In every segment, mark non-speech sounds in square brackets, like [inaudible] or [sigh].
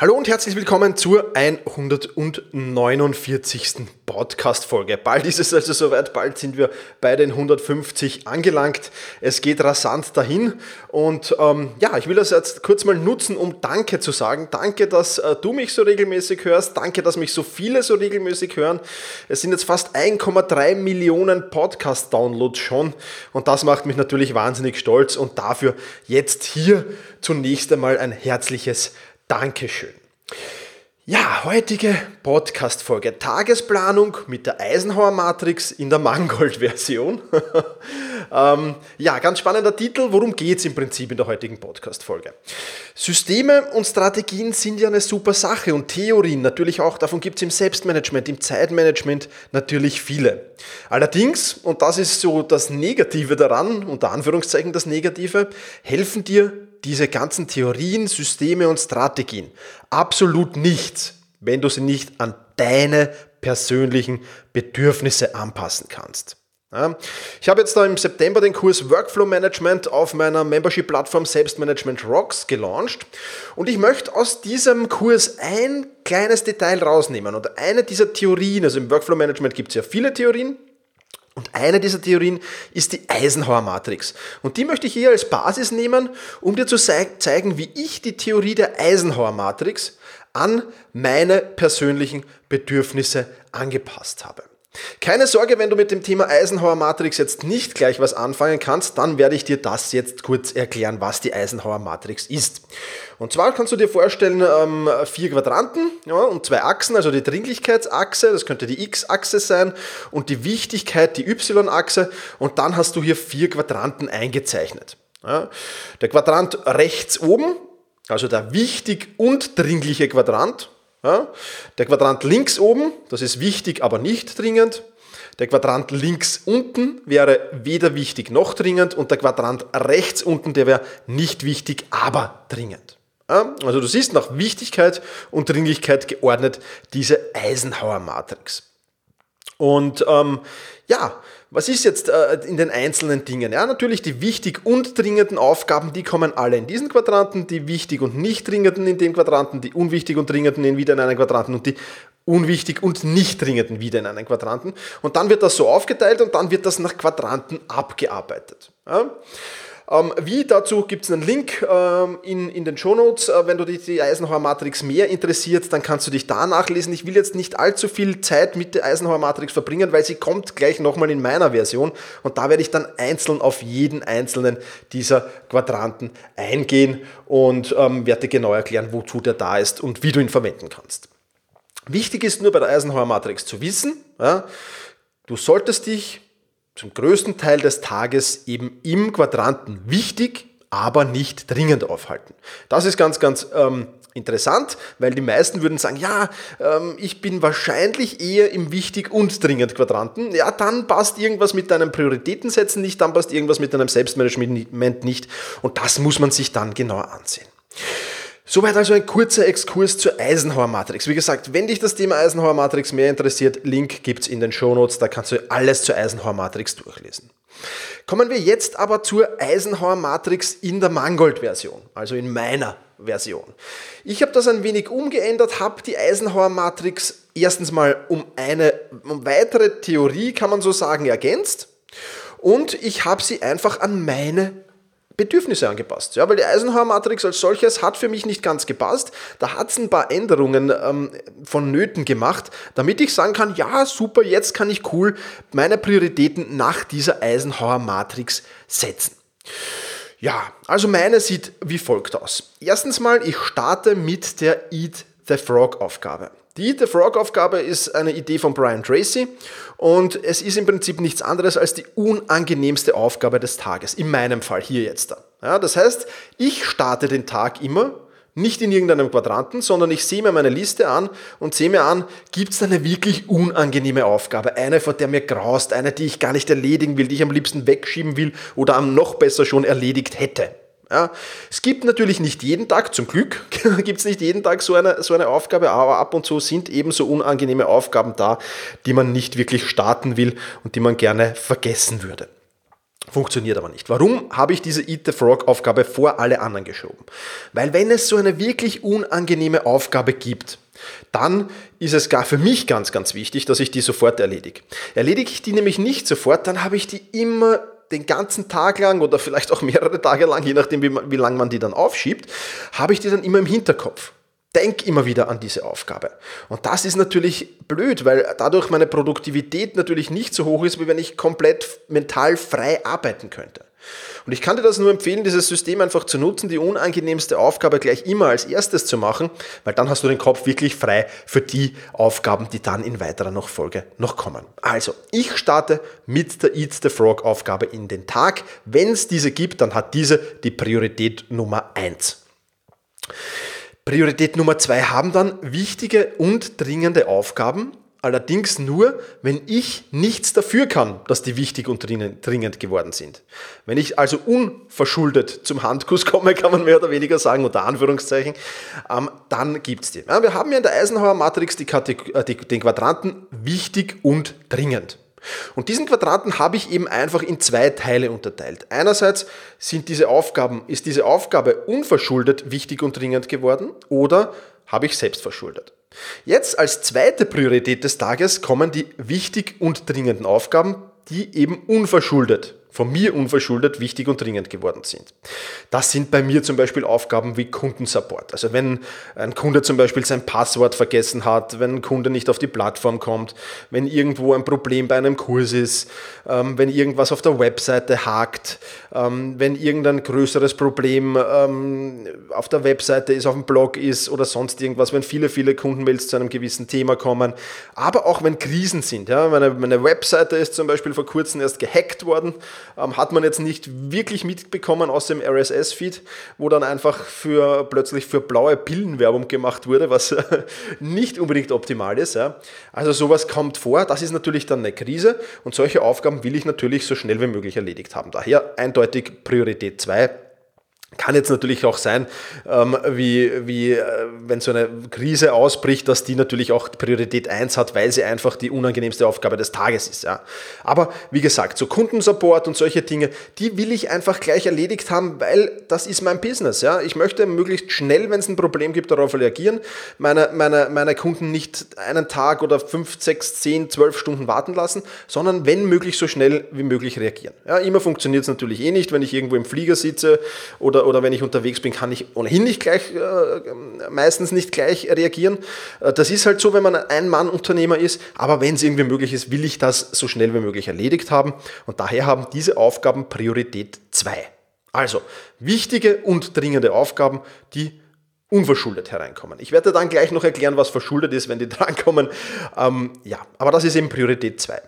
Hallo und herzlich willkommen zur 149. Podcast-Folge. Bald ist es also soweit, bald sind wir bei den 150 angelangt. Es geht rasant dahin und ähm, ja, ich will das jetzt kurz mal nutzen, um Danke zu sagen. Danke, dass äh, du mich so regelmäßig hörst. Danke, dass mich so viele so regelmäßig hören. Es sind jetzt fast 1,3 Millionen Podcast-Downloads schon und das macht mich natürlich wahnsinnig stolz und dafür jetzt hier zunächst einmal ein herzliches Dankeschön. Ja, heutige Podcast-Folge. Tagesplanung mit der Eisenhower Matrix in der Mangold-Version. [laughs] ähm, ja, ganz spannender Titel. Worum geht es im Prinzip in der heutigen Podcast-Folge? Systeme und Strategien sind ja eine super Sache und Theorien natürlich auch. Davon gibt es im Selbstmanagement, im Zeitmanagement natürlich viele. Allerdings, und das ist so das Negative daran, unter Anführungszeichen das Negative, helfen dir diese ganzen Theorien, Systeme und Strategien. Absolut nichts, wenn du sie nicht an deine persönlichen Bedürfnisse anpassen kannst. Ich habe jetzt da im September den Kurs Workflow Management auf meiner Membership-Plattform Selbstmanagement Rocks gelauncht. Und ich möchte aus diesem Kurs ein kleines Detail rausnehmen. Und eine dieser Theorien, also im Workflow Management gibt es ja viele Theorien, und eine dieser Theorien ist die Eisenhower-Matrix. Und die möchte ich hier als Basis nehmen, um dir zu zeigen, wie ich die Theorie der Eisenhower-Matrix an meine persönlichen Bedürfnisse angepasst habe. Keine Sorge, wenn du mit dem Thema Eisenhower Matrix jetzt nicht gleich was anfangen kannst, dann werde ich dir das jetzt kurz erklären, was die Eisenhower Matrix ist. Und zwar kannst du dir vorstellen, ähm, vier Quadranten ja, und zwei Achsen, also die Dringlichkeitsachse, das könnte die X-Achse sein, und die Wichtigkeit, die Y-Achse, und dann hast du hier vier Quadranten eingezeichnet. Ja. Der Quadrant rechts oben, also der wichtig und dringliche Quadrant, ja? Der Quadrant links oben, das ist wichtig, aber nicht dringend. Der Quadrant links unten wäre weder wichtig noch dringend und der Quadrant rechts unten, der wäre nicht wichtig, aber dringend. Ja? Also du siehst nach Wichtigkeit und Dringlichkeit geordnet diese Eisenhower-Matrix. Und ähm, ja, was ist jetzt äh, in den einzelnen Dingen? Ja, natürlich die wichtig und dringenden Aufgaben, die kommen alle in diesen Quadranten, die wichtig und nicht dringenden in den Quadranten, die unwichtig und dringenden in wieder in einen Quadranten und die unwichtig und nicht dringenden wieder in einen Quadranten. Und dann wird das so aufgeteilt und dann wird das nach Quadranten abgearbeitet. Ja? Ähm, wie dazu gibt es einen Link ähm, in, in den Shownotes. Äh, wenn du dich die Eisenhower Matrix mehr interessiert, dann kannst du dich da nachlesen. Ich will jetzt nicht allzu viel Zeit mit der Eisenhower Matrix verbringen, weil sie kommt gleich nochmal in meiner Version und da werde ich dann einzeln auf jeden einzelnen dieser Quadranten eingehen und ähm, werde dir genau erklären, wozu der da ist und wie du ihn verwenden kannst. Wichtig ist nur bei der Eisenhower Matrix zu wissen, ja, du solltest dich zum größten Teil des Tages eben im Quadranten wichtig, aber nicht dringend aufhalten. Das ist ganz, ganz ähm, interessant, weil die meisten würden sagen, ja, ähm, ich bin wahrscheinlich eher im wichtig und dringend Quadranten. Ja, dann passt irgendwas mit deinem Prioritätensetzen nicht, dann passt irgendwas mit deinem Selbstmanagement nicht und das muss man sich dann genauer ansehen. Soweit also ein kurzer Exkurs zur Eisenhower Matrix. Wie gesagt, wenn dich das Thema Eisenhower Matrix mehr interessiert, Link gibt's in den Shownotes, da kannst du alles zur Eisenhower Matrix durchlesen. Kommen wir jetzt aber zur Eisenhower Matrix in der Mangold-Version, also in meiner Version. Ich habe das ein wenig umgeändert, habe die Eisenhower Matrix erstens mal um eine um weitere Theorie, kann man so sagen, ergänzt und ich habe sie einfach an meine Bedürfnisse angepasst. Ja, weil die Eisenhower-Matrix als solches hat für mich nicht ganz gepasst. Da hat es ein paar Änderungen ähm, von Nöten gemacht, damit ich sagen kann, ja, super, jetzt kann ich cool meine Prioritäten nach dieser Eisenhower-Matrix setzen. Ja, also meine sieht wie folgt aus. Erstens mal, ich starte mit der Eat the Frog Aufgabe. Die the Frog Aufgabe ist eine Idee von Brian Tracy und es ist im Prinzip nichts anderes als die unangenehmste Aufgabe des Tages. In meinem Fall hier jetzt. Ja, das heißt, ich starte den Tag immer nicht in irgendeinem Quadranten, sondern ich sehe mir meine Liste an und sehe mir an, gibt es eine wirklich unangenehme Aufgabe, eine, vor der mir graust, eine, die ich gar nicht erledigen will, die ich am liebsten wegschieben will oder am noch besser schon erledigt hätte. Ja, es gibt natürlich nicht jeden Tag, zum Glück [laughs] gibt es nicht jeden Tag so eine, so eine Aufgabe, aber ab und zu sind eben so unangenehme Aufgaben da, die man nicht wirklich starten will und die man gerne vergessen würde. Funktioniert aber nicht. Warum habe ich diese Eat the Frog Aufgabe vor alle anderen geschoben? Weil wenn es so eine wirklich unangenehme Aufgabe gibt, dann ist es gar für mich ganz, ganz wichtig, dass ich die sofort erledige. Erledige ich die nämlich nicht sofort, dann habe ich die immer den ganzen Tag lang oder vielleicht auch mehrere Tage lang, je nachdem wie, wie lange man die dann aufschiebt, habe ich die dann immer im Hinterkopf. Denk immer wieder an diese Aufgabe. Und das ist natürlich blöd, weil dadurch meine Produktivität natürlich nicht so hoch ist, wie wenn ich komplett mental frei arbeiten könnte. Und ich kann dir das nur empfehlen, dieses System einfach zu nutzen, die unangenehmste Aufgabe gleich immer als erstes zu machen, weil dann hast du den Kopf wirklich frei für die Aufgaben, die dann in weiterer noch Folge noch kommen. Also, ich starte mit der Eat the Frog Aufgabe in den Tag. Wenn es diese gibt, dann hat diese die Priorität Nummer eins. Priorität Nummer zwei haben dann wichtige und dringende Aufgaben, allerdings nur, wenn ich nichts dafür kann, dass die wichtig und dringend geworden sind. Wenn ich also unverschuldet zum Handkuss komme, [laughs] kann man mehr oder weniger sagen, unter Anführungszeichen, ähm, dann gibt es die. Wir haben ja in der Eisenhower Matrix die, äh, die, den Quadranten wichtig und dringend. Und diesen Quadranten habe ich eben einfach in zwei Teile unterteilt. Einerseits sind diese Aufgaben, ist diese Aufgabe unverschuldet wichtig und dringend geworden oder habe ich selbst verschuldet. Jetzt als zweite Priorität des Tages kommen die wichtig und dringenden Aufgaben, die eben unverschuldet von mir unverschuldet wichtig und dringend geworden sind. Das sind bei mir zum Beispiel Aufgaben wie Kundensupport. Also wenn ein Kunde zum Beispiel sein Passwort vergessen hat, wenn ein Kunde nicht auf die Plattform kommt, wenn irgendwo ein Problem bei einem Kurs ist, ähm, wenn irgendwas auf der Webseite hakt, ähm, wenn irgendein größeres Problem ähm, auf der Webseite ist, auf dem Blog ist oder sonst irgendwas, wenn viele, viele Kundenmails zu einem gewissen Thema kommen, aber auch wenn Krisen sind. Ja, meine, meine Webseite ist zum Beispiel vor kurzem erst gehackt worden, ähm, hat man jetzt nicht wirklich mitbekommen aus dem RSS-Feed, wo dann einfach für plötzlich für blaue Pillen Werbung gemacht wurde, was [laughs] nicht unbedingt optimal ist. Ja. Also sowas kommt vor, das ist natürlich dann eine Krise und solche Aufgaben will ich natürlich so schnell wie möglich erledigt haben. Daher eindeutig Priorität 2 kann jetzt natürlich auch sein, ähm, wie, wie äh, wenn so eine Krise ausbricht, dass die natürlich auch Priorität 1 hat, weil sie einfach die unangenehmste Aufgabe des Tages ist. Ja. Aber wie gesagt, so Kundensupport und solche Dinge, die will ich einfach gleich erledigt haben, weil das ist mein Business. Ja. Ich möchte möglichst schnell, wenn es ein Problem gibt, darauf reagieren, meine, meine, meine Kunden nicht einen Tag oder 5, 6, 10, 12 Stunden warten lassen, sondern wenn möglich so schnell wie möglich reagieren. Ja, immer funktioniert es natürlich eh nicht, wenn ich irgendwo im Flieger sitze oder oder, oder wenn ich unterwegs bin, kann ich ohnehin nicht gleich, äh, meistens nicht gleich reagieren. Äh, das ist halt so, wenn man ein Mann-Unternehmer ist, aber wenn es irgendwie möglich ist, will ich das so schnell wie möglich erledigt haben und daher haben diese Aufgaben Priorität 2. Also wichtige und dringende Aufgaben, die unverschuldet hereinkommen. Ich werde dann gleich noch erklären, was verschuldet ist, wenn die [laughs] drankommen. Ähm, ja, aber das ist eben Priorität 2.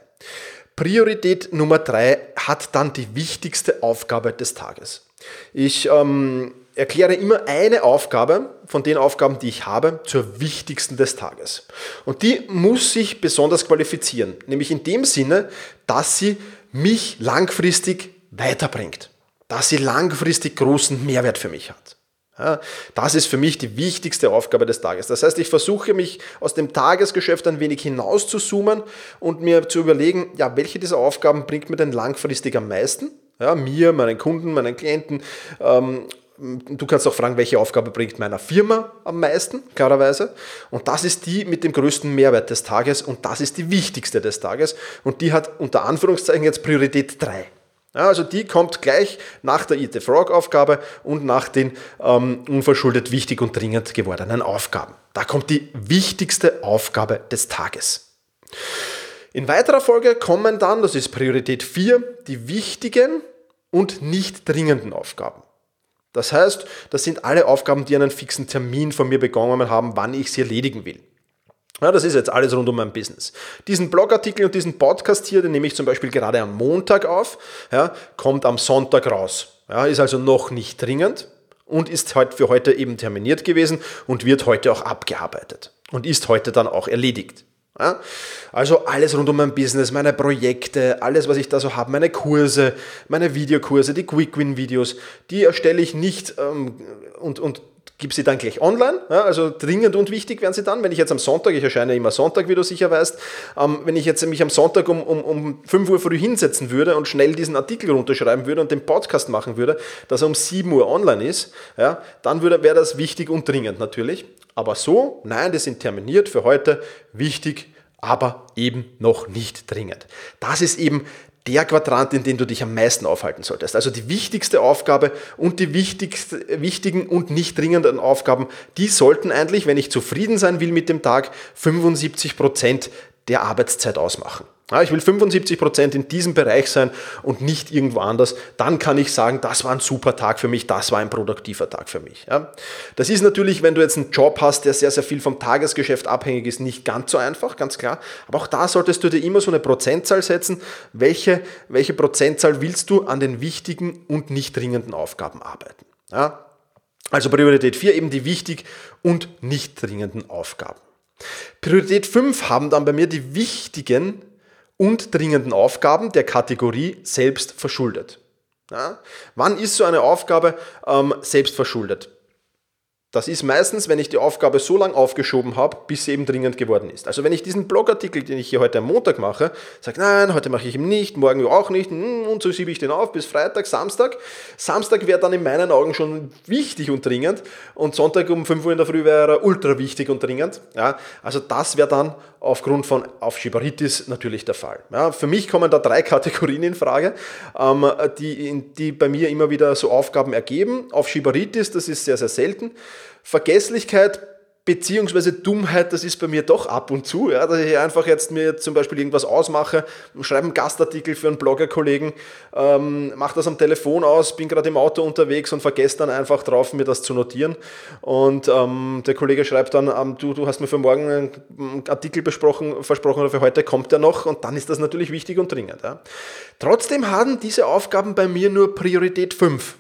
Priorität Nummer 3 hat dann die wichtigste Aufgabe des Tages. Ich ähm, erkläre immer eine Aufgabe von den Aufgaben, die ich habe, zur wichtigsten des Tages. Und die muss sich besonders qualifizieren, nämlich in dem Sinne, dass sie mich langfristig weiterbringt, dass sie langfristig großen Mehrwert für mich hat. Das ist für mich die wichtigste Aufgabe des Tages. Das heißt, ich versuche mich aus dem Tagesgeschäft ein wenig hinaus zu zoomen und mir zu überlegen, ja, welche dieser Aufgaben bringt mir denn langfristig am meisten? Ja, mir, meinen Kunden, meinen Klienten. Ähm, du kannst auch fragen, welche Aufgabe bringt meiner Firma am meisten, klarerweise. Und das ist die mit dem größten Mehrwert des Tages und das ist die wichtigste des Tages. Und die hat unter Anführungszeichen jetzt Priorität 3. Ja, also die kommt gleich nach der Eat the Frog Aufgabe und nach den ähm, unverschuldet wichtig und dringend gewordenen Aufgaben. Da kommt die wichtigste Aufgabe des Tages. In weiterer Folge kommen dann, das ist Priorität 4, die wichtigen und nicht dringenden Aufgaben. Das heißt, das sind alle Aufgaben, die einen fixen Termin von mir begonnen haben, wann ich sie erledigen will. Ja, das ist jetzt alles rund um mein Business. Diesen Blogartikel und diesen Podcast hier, den nehme ich zum Beispiel gerade am Montag auf, ja, kommt am Sonntag raus. Ja, ist also noch nicht dringend und ist heute für heute eben terminiert gewesen und wird heute auch abgearbeitet und ist heute dann auch erledigt. Also alles rund um mein Business, meine Projekte, alles, was ich da so habe, meine Kurse, meine Videokurse, die Quick-Win-Videos, die erstelle ich nicht ähm, und, und gebe sie dann gleich online. Ja, also dringend und wichtig werden sie dann. Wenn ich jetzt am Sonntag, ich erscheine immer Sonntag, wie du sicher weißt, ähm, wenn ich jetzt mich am Sonntag um, um, um 5 Uhr früh hinsetzen würde und schnell diesen Artikel runterschreiben würde und den Podcast machen würde, dass er um 7 Uhr online ist, ja, dann wäre das wichtig und dringend natürlich. Aber so, nein, das sind terminiert für heute, wichtig, aber eben noch nicht dringend. Das ist eben der Quadrant, in dem du dich am meisten aufhalten solltest. Also die wichtigste Aufgabe und die wichtigen und nicht dringenden Aufgaben, die sollten eigentlich, wenn ich zufrieden sein will mit dem Tag, 75 Prozent der Arbeitszeit ausmachen. Ja, ich will 75 Prozent in diesem Bereich sein und nicht irgendwo anders. Dann kann ich sagen, das war ein super Tag für mich, das war ein produktiver Tag für mich. Ja, das ist natürlich, wenn du jetzt einen Job hast, der sehr, sehr viel vom Tagesgeschäft abhängig ist, nicht ganz so einfach, ganz klar. Aber auch da solltest du dir immer so eine Prozentzahl setzen. Welche, welche Prozentzahl willst du an den wichtigen und nicht dringenden Aufgaben arbeiten? Ja, also Priorität 4 eben die wichtig und nicht dringenden Aufgaben. Priorität 5 haben dann bei mir die wichtigen und dringenden Aufgaben der Kategorie selbst verschuldet. Ja? Wann ist so eine Aufgabe ähm, selbst verschuldet? Das ist meistens, wenn ich die Aufgabe so lange aufgeschoben habe, bis sie eben dringend geworden ist. Also wenn ich diesen Blogartikel, den ich hier heute am Montag mache, sage, nein, heute mache ich ihn nicht, morgen auch nicht, hm, und so schiebe ich den auf bis Freitag, Samstag. Samstag wäre dann in meinen Augen schon wichtig und dringend und Sonntag um 5 Uhr in der Früh wäre er ultra wichtig und dringend. Ja, also das wäre dann aufgrund von Aufschieberitis natürlich der Fall. Ja, für mich kommen da drei Kategorien in Frage, ähm, die, die bei mir immer wieder so Aufgaben ergeben. Aufschieberitis, das ist sehr, sehr selten. Vergesslichkeit beziehungsweise Dummheit, das ist bei mir doch ab und zu, ja, dass ich einfach jetzt mir zum Beispiel irgendwas ausmache, schreibe einen Gastartikel für einen Bloggerkollegen, ähm, mache das am Telefon aus, bin gerade im Auto unterwegs und vergesse dann einfach drauf, mir das zu notieren. Und ähm, der Kollege schreibt dann, ähm, du, du hast mir für morgen einen Artikel besprochen, versprochen oder für heute kommt der noch und dann ist das natürlich wichtig und dringend. Ja. Trotzdem haben diese Aufgaben bei mir nur Priorität 5.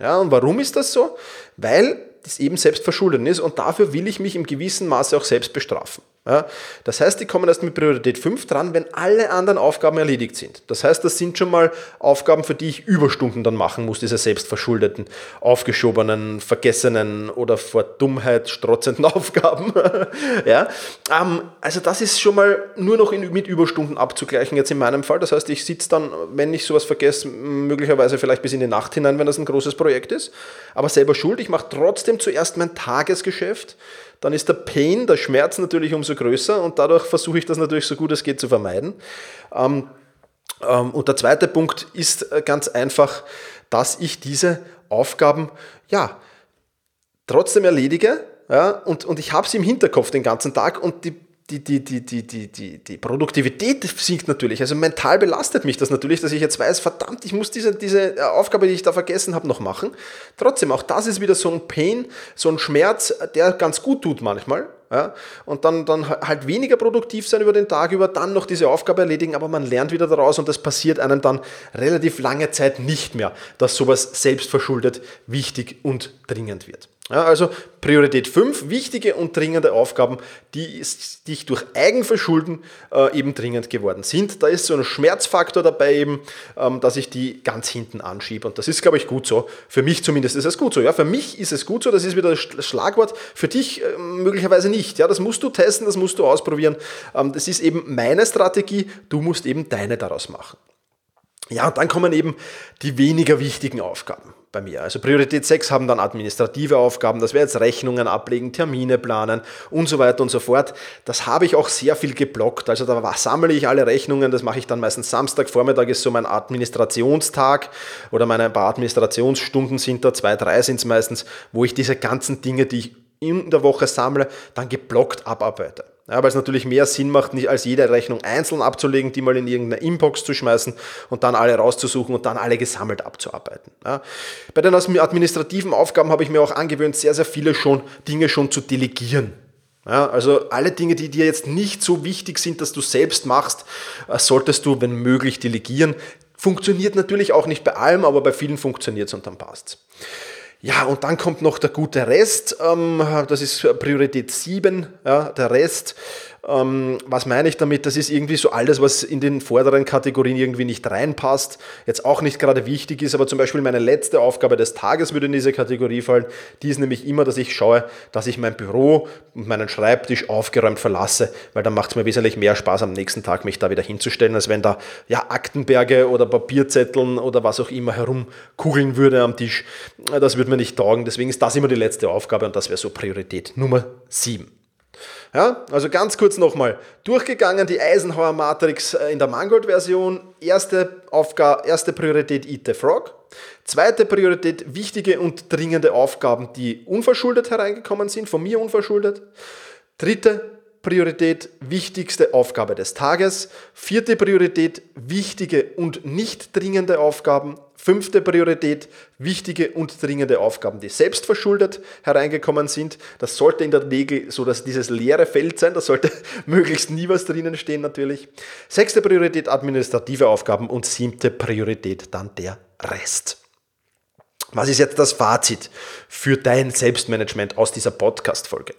Ja, und warum ist das so? Weil das eben selbst verschuldet ist und dafür will ich mich im gewissen Maße auch selbst bestrafen. Ja, das heißt, die kommen erst mit Priorität 5 dran, wenn alle anderen Aufgaben erledigt sind. Das heißt, das sind schon mal Aufgaben, für die ich Überstunden dann machen muss, diese selbstverschuldeten, aufgeschobenen, vergessenen oder vor Dummheit strotzenden [laughs] Aufgaben. ja, ähm, also das ist schon mal nur noch in, mit Überstunden abzugleichen jetzt in meinem Fall. Das heißt, ich sitze dann, wenn ich sowas vergesse, möglicherweise vielleicht bis in die Nacht hinein, wenn das ein großes Projekt ist. Aber selber schuld, ich mache trotzdem zuerst mein Tagesgeschäft dann ist der Pain, der Schmerz natürlich umso größer und dadurch versuche ich das natürlich so gut es geht zu vermeiden. Ähm, ähm, und der zweite Punkt ist äh, ganz einfach, dass ich diese Aufgaben ja trotzdem erledige ja, und, und ich habe sie im Hinterkopf den ganzen Tag und die die, die, die, die, die, die, die Produktivität sinkt natürlich. Also mental belastet mich das natürlich, dass ich jetzt weiß, verdammt, ich muss diese, diese Aufgabe, die ich da vergessen habe, noch machen. Trotzdem, auch das ist wieder so ein Pain, so ein Schmerz, der ganz gut tut manchmal. Ja? Und dann, dann halt weniger produktiv sein über den Tag über, dann noch diese Aufgabe erledigen, aber man lernt wieder daraus und das passiert einem dann relativ lange Zeit nicht mehr, dass sowas selbstverschuldet wichtig und dringend wird. Ja, also Priorität 5, wichtige und dringende Aufgaben, die dich durch Eigenverschulden äh, eben dringend geworden sind. Da ist so ein Schmerzfaktor dabei eben, ähm, dass ich die ganz hinten anschiebe. Und das ist, glaube ich, gut so. Für mich zumindest ist es gut so. Ja, für mich ist es gut so, das ist wieder das Schlagwort. Für dich äh, möglicherweise nicht. Ja, das musst du testen, das musst du ausprobieren. Ähm, das ist eben meine Strategie. Du musst eben deine daraus machen. Ja, und dann kommen eben die weniger wichtigen Aufgaben bei mir. Also Priorität 6 haben dann administrative Aufgaben, das wäre jetzt Rechnungen ablegen, Termine planen und so weiter und so fort. Das habe ich auch sehr viel geblockt. Also da sammle ich alle Rechnungen, das mache ich dann meistens Samstag, Vormittag ist so mein Administrationstag oder meine paar Administrationsstunden sind da, zwei, drei sind es meistens, wo ich diese ganzen Dinge, die ich in der Woche sammle, dann geblockt abarbeite. Ja, weil es natürlich mehr Sinn macht, nicht als jede Rechnung einzeln abzulegen, die mal in irgendeine Inbox zu schmeißen und dann alle rauszusuchen und dann alle gesammelt abzuarbeiten. Ja. Bei den administrativen Aufgaben habe ich mir auch angewöhnt, sehr, sehr viele schon Dinge schon zu delegieren. Ja, also alle Dinge, die dir jetzt nicht so wichtig sind, dass du selbst machst, äh, solltest du, wenn möglich, delegieren. Funktioniert natürlich auch nicht bei allem, aber bei vielen funktioniert es und dann passt es. Ja, und dann kommt noch der gute Rest, ähm, das ist Priorität 7, ja, der Rest. Ähm, was meine ich damit? Das ist irgendwie so alles, was in den vorderen Kategorien irgendwie nicht reinpasst, jetzt auch nicht gerade wichtig ist, aber zum Beispiel meine letzte Aufgabe des Tages würde in diese Kategorie fallen. Die ist nämlich immer, dass ich schaue, dass ich mein Büro und meinen Schreibtisch aufgeräumt verlasse, weil dann macht es mir wesentlich mehr Spaß am nächsten Tag, mich da wieder hinzustellen, als wenn da ja Aktenberge oder Papierzetteln oder was auch immer herumkugeln würde am Tisch. Das würde mir nicht taugen. Deswegen ist das immer die letzte Aufgabe und das wäre so Priorität Nummer 7. Ja, also ganz kurz nochmal durchgegangen, die Eisenhower Matrix äh, in der Mangold-Version. Erste erste Priorität Eat the Frog. Zweite Priorität wichtige und dringende Aufgaben, die unverschuldet hereingekommen sind, von mir unverschuldet. Dritte Priorität wichtigste Aufgabe des Tages. Vierte Priorität wichtige und nicht dringende Aufgaben. Fünfte Priorität wichtige und dringende Aufgaben, die selbstverschuldet hereingekommen sind. Das sollte in der Regel so dass dieses leere Feld sein. Da sollte [laughs] möglichst nie was drinnen stehen natürlich. Sechste Priorität administrative Aufgaben und siebte Priorität dann der Rest. Was ist jetzt das Fazit für dein Selbstmanagement aus dieser Podcast-Folge?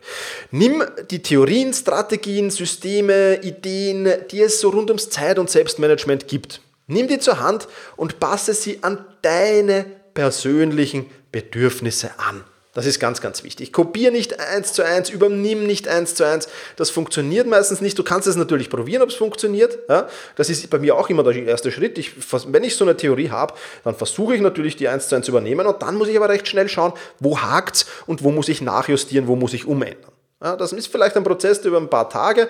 Nimm die Theorien, Strategien, Systeme, Ideen, die es so rund ums Zeit- und Selbstmanagement gibt. Nimm die zur Hand und passe sie an deine persönlichen Bedürfnisse an. Das ist ganz, ganz wichtig. Kopier nicht eins zu eins, übernimm nicht eins zu eins. Das funktioniert meistens nicht. Du kannst es natürlich probieren, ob es funktioniert. Ja, das ist bei mir auch immer der erste Schritt. Ich, wenn ich so eine Theorie habe, dann versuche ich natürlich die eins zu eins übernehmen und dann muss ich aber recht schnell schauen, wo hakt es und wo muss ich nachjustieren, wo muss ich umändern. Ja, das ist vielleicht ein Prozess, der über ein paar Tage,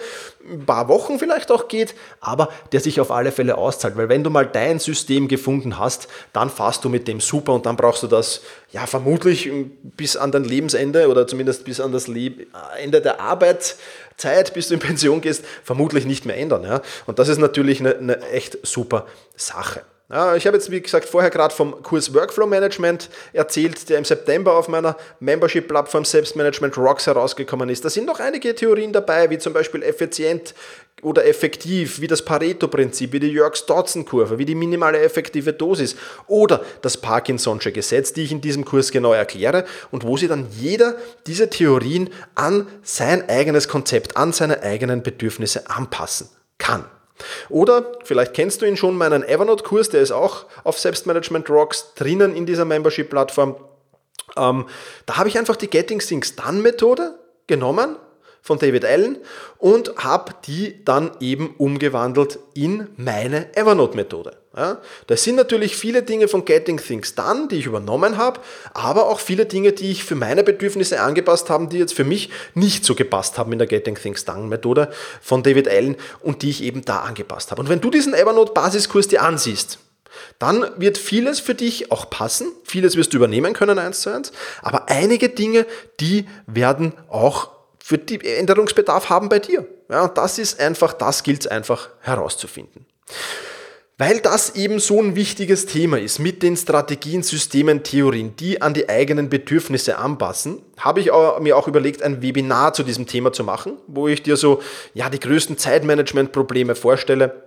ein paar Wochen vielleicht auch geht, aber der sich auf alle Fälle auszahlt. Weil wenn du mal dein System gefunden hast, dann fährst du mit dem super und dann brauchst du das ja vermutlich bis an dein Lebensende oder zumindest bis an das Leb Ende der Arbeitszeit, bis du in Pension gehst, vermutlich nicht mehr ändern. Ja? Und das ist natürlich eine, eine echt super Sache. Ich habe jetzt, wie gesagt, vorher gerade vom Kurs Workflow Management erzählt, der im September auf meiner Membership-Plattform Selbstmanagement Rocks herausgekommen ist. Da sind noch einige Theorien dabei, wie zum Beispiel effizient oder effektiv, wie das Pareto-Prinzip, wie die Yerkes-Dodson-Kurve, wie die minimale effektive Dosis oder das Parkinson'sche Gesetz, die ich in diesem Kurs genau erkläre und wo sie dann jeder diese Theorien an sein eigenes Konzept, an seine eigenen Bedürfnisse anpassen kann. Oder vielleicht kennst du ihn schon, meinen Evernote-Kurs, der ist auch auf Selbstmanagement Rocks drinnen in dieser Membership-Plattform. Ähm, da habe ich einfach die Getting Things Done Methode genommen von David Allen und habe die dann eben umgewandelt in meine Evernote-Methode. Ja, das sind natürlich viele Dinge von Getting Things Done, die ich übernommen habe, aber auch viele Dinge, die ich für meine Bedürfnisse angepasst habe, die jetzt für mich nicht so gepasst haben in der Getting Things Done Methode von David Allen und die ich eben da angepasst habe. Und wenn du diesen Evernote Basiskurs dir ansiehst, dann wird vieles für dich auch passen, vieles wirst du übernehmen können eins zu eins, aber einige Dinge, die werden auch für die Änderungsbedarf haben bei dir. Ja, und das ist einfach, das gilt es einfach herauszufinden. Weil das eben so ein wichtiges Thema ist mit den Strategien, Systemen, Theorien, die an die eigenen Bedürfnisse anpassen, habe ich mir auch überlegt, ein Webinar zu diesem Thema zu machen, wo ich dir so ja, die größten Zeitmanagement-Probleme vorstelle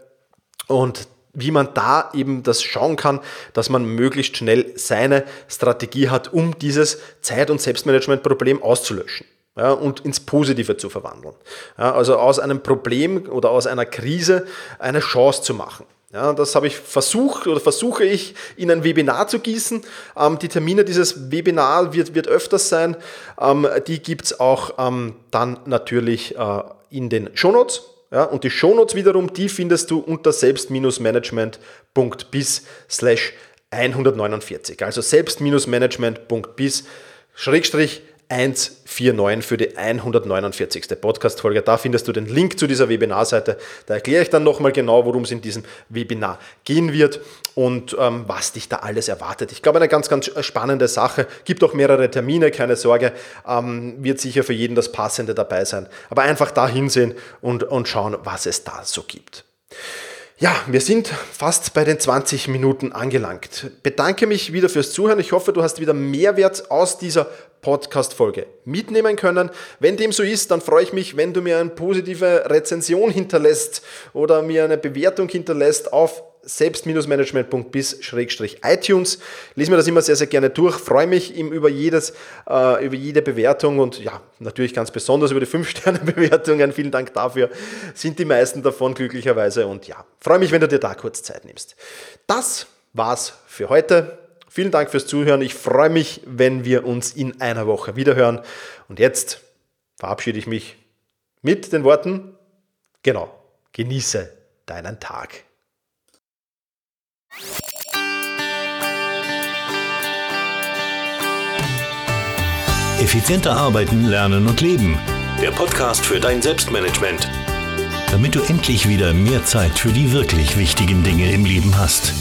und wie man da eben das schauen kann, dass man möglichst schnell seine Strategie hat, um dieses Zeit- und Selbstmanagement-Problem auszulöschen ja, und ins Positive zu verwandeln. Ja, also aus einem Problem oder aus einer Krise eine Chance zu machen. Ja, das habe ich versucht oder versuche ich in ein Webinar zu gießen. Ähm, die Termine dieses Webinar wird, wird öfters sein. Ähm, die gibt es auch ähm, dann natürlich äh, in den Shownotes. Ja, und die Shownotes wiederum, die findest du unter selbst-management.bis slash 149. Also selbst-management.bis schrägstrich 149 für die 149. Podcast-Folge. Da findest du den Link zu dieser Webinarseite. Da erkläre ich dann nochmal genau, worum es in diesem Webinar gehen wird und ähm, was dich da alles erwartet. Ich glaube, eine ganz, ganz spannende Sache. Gibt auch mehrere Termine, keine Sorge. Ähm, wird sicher für jeden das Passende dabei sein. Aber einfach da hinsehen und, und schauen, was es da so gibt. Ja, wir sind fast bei den 20 Minuten angelangt. Bedanke mich wieder fürs Zuhören. Ich hoffe, du hast wieder Mehrwert aus dieser Podcast-Folge mitnehmen können. Wenn dem so ist, dann freue ich mich, wenn du mir eine positive Rezension hinterlässt oder mir eine Bewertung hinterlässt auf selbst-management.bis-iTunes. Lese mir das immer sehr, sehr gerne durch. Freue mich über, jedes, äh, über jede Bewertung und ja, natürlich ganz besonders über die 5-Sterne-Bewertungen. Vielen Dank dafür. Sind die meisten davon glücklicherweise und ja, freue mich, wenn du dir da kurz Zeit nimmst. Das war's für heute. Vielen Dank fürs Zuhören. Ich freue mich, wenn wir uns in einer Woche wiederhören. Und jetzt verabschiede ich mich mit den Worten, genau, genieße deinen Tag. Effizienter arbeiten, lernen und leben. Der Podcast für dein Selbstmanagement. Damit du endlich wieder mehr Zeit für die wirklich wichtigen Dinge im Leben hast.